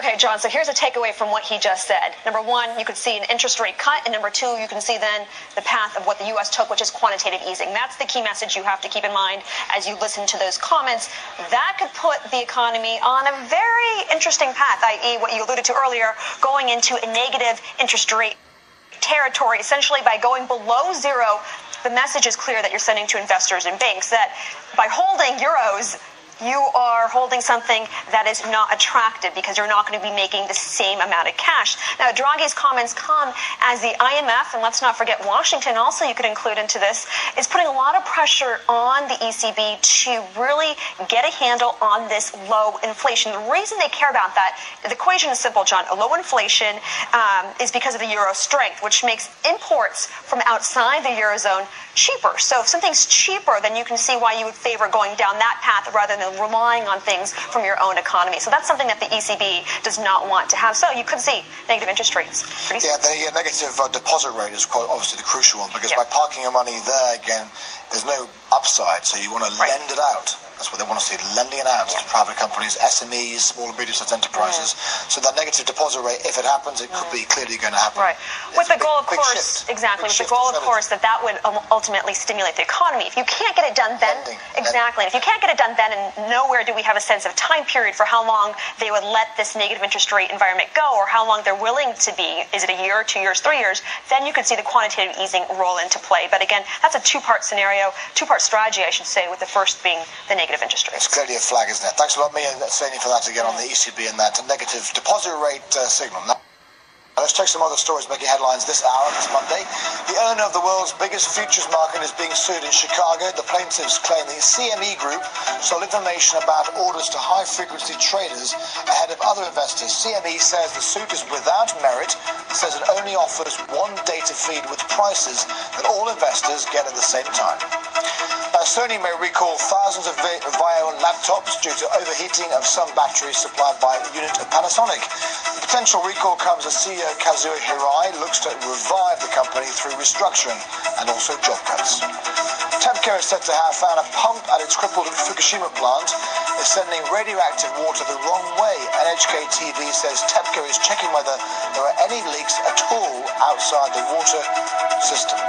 Okay, John, so here's a takeaway from what he just said. Number one, you could see an interest rate cut, and number two, you can see then the path of what the U.S. took, which is quantitative easing. That's the key message you have to keep in mind as you listen to those comments. That could put the economy on a very interesting path, i.e., what you alluded to earlier, going into a negative interest rate territory, essentially by going below zero the message is clear that you're sending to investors and banks that by holding euros, you are holding something that is not attractive because you're not going to be making the same amount of cash. Now, Draghi's comments come as the IMF, and let's not forget Washington also you could include into this, is putting a lot of pressure on the ECB to really get a handle on this low inflation. The reason they care about that, the equation is simple, John. A low inflation um, is because of the euro strength, which makes imports from outside the eurozone cheaper. So if something's cheaper, then you can see why you would favor going down that path rather than relying on things from your own economy. So that's something that the ECB does not want to have. So you could see negative interest rates. Pretty yeah, the negative uh, deposit rate is quite obviously the crucial one because by parking your money there again, there's no upside, so you want to right. lend it out. That's what they want to see, lending it out to private companies, SMEs, small and medium-sized enterprises. Yeah. So that negative deposit rate, if it happens, it could be clearly going to happen. Right. With the big, goal, of course, exactly. With the goal, of course, that that would um, ultimately stimulate the economy. If you can't get it done then, Lending. exactly. And if you can't get it done then, and nowhere do we have a sense of time period for how long they would let this negative interest rate environment go, or how long they're willing to be. Is it a year, two years, three years? Then you could see the quantitative easing roll into play. But again, that's a two-part scenario, two-part strategy, I should say, with the first being the negative interest rates. It's clearly a flag, isn't it? Thanks a lot, Mia, Slaney, for that again on the ECB and that negative deposit rate uh, signal. Now, Let's check some other stories making headlines this hour, this Monday. The owner of the world's biggest futures market is being sued in Chicago. The plaintiffs claim the CME Group sold information about orders to high frequency traders ahead of other investors. CME says the suit is without merit. Says it only offers one data feed with prices that all investors get at the same time. Sony may recall thousands of Vaio laptops due to overheating of some batteries supplied by a unit of Panasonic. The potential recall comes as CEO Kazuo Hirai looks to revive the company through restructuring and also job cuts. TEPCO is said to have found a pump at its crippled Fukushima plant is sending radioactive water the wrong way. NHK TV says TEPCO is checking whether there are any leaks at all outside the water system.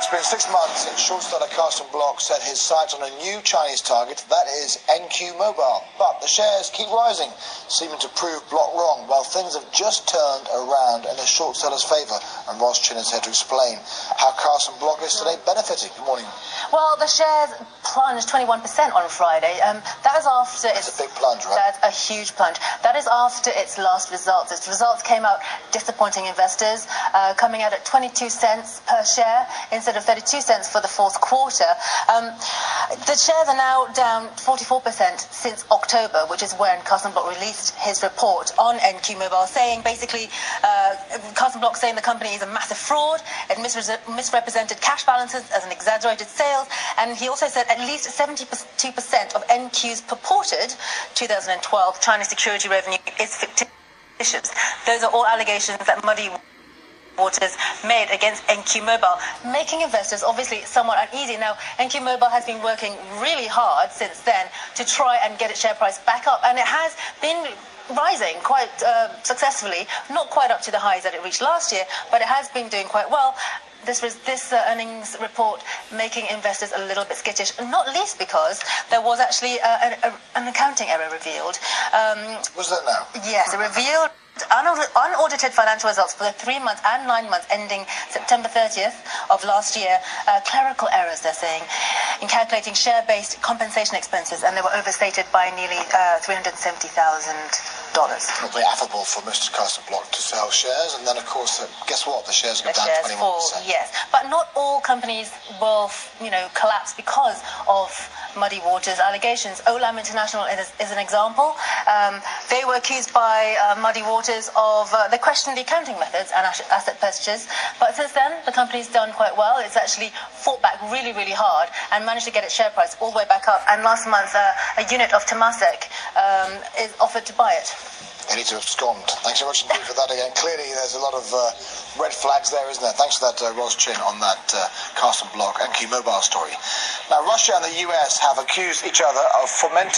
It's been six months since short seller Carson Block set his sights on a new Chinese target, that is NQ Mobile. But the shares keep rising, seeming to prove Block wrong, while things have just turned around in the short seller's favour. And Ross Chin is here to explain how Carson Block is today benefiting. Good morning. Well, the shares plunged 21% on Friday. Um, that is after That's its, a big plunge, right? That's a huge plunge. That is after its last results. Its results came out disappointing investors, uh, coming out at 22 cents per share instead of 32 cents for the fourth quarter. Um, the shares are now down 44% since October, which is when Block released his report on NQ Mobile, saying basically, uh, Block saying the company is a massive fraud, it misrepresented cash balances as an exaggerated sales, and he also said at least 72% of NQ's purported 2012 China security revenue is fictitious. Those are all allegations that muddy Waters made against NQ Mobile, making investors obviously somewhat uneasy. Now, NQ Mobile has been working really hard since then to try and get its share price back up, and it has been rising quite uh, successfully, not quite up to the highs that it reached last year, but it has been doing quite well this, was this uh, earnings report making investors a little bit skittish, not least because there was actually a, a, a, an accounting error revealed. Um, was that now? Yes, it revealed unaudited financial results for the three months and nine months ending September 30th of last year, uh, clerical errors, they're saying, in calculating share based compensation expenses, and they were overstated by nearly uh, $370,000 dollars. It'll affable for Mr. Block to sell shares, and then of course, uh, guess what? The shares go the down twenty one percent. Yes, but not all companies will, you know, collapse because of Muddy Waters allegations. Olam International is, is an example. Um, they were accused by uh, Muddy Waters of, uh, they questioned the accounting methods and asset purchases, but since then, the company's done quite well. It's actually fought back really, really hard and managed to get its share price all the way back up. And last month, uh, a unit of Temasek um, is offered to buy it. They need to abscond. Thanks so much indeed for that again. Clearly, there's a lot of uh, red flags there, isn't there? Thanks for that, uh, Ross Chin, on that uh, Carson Block NQ Mobile story. Now, Russia and the US have accused each other of fomenting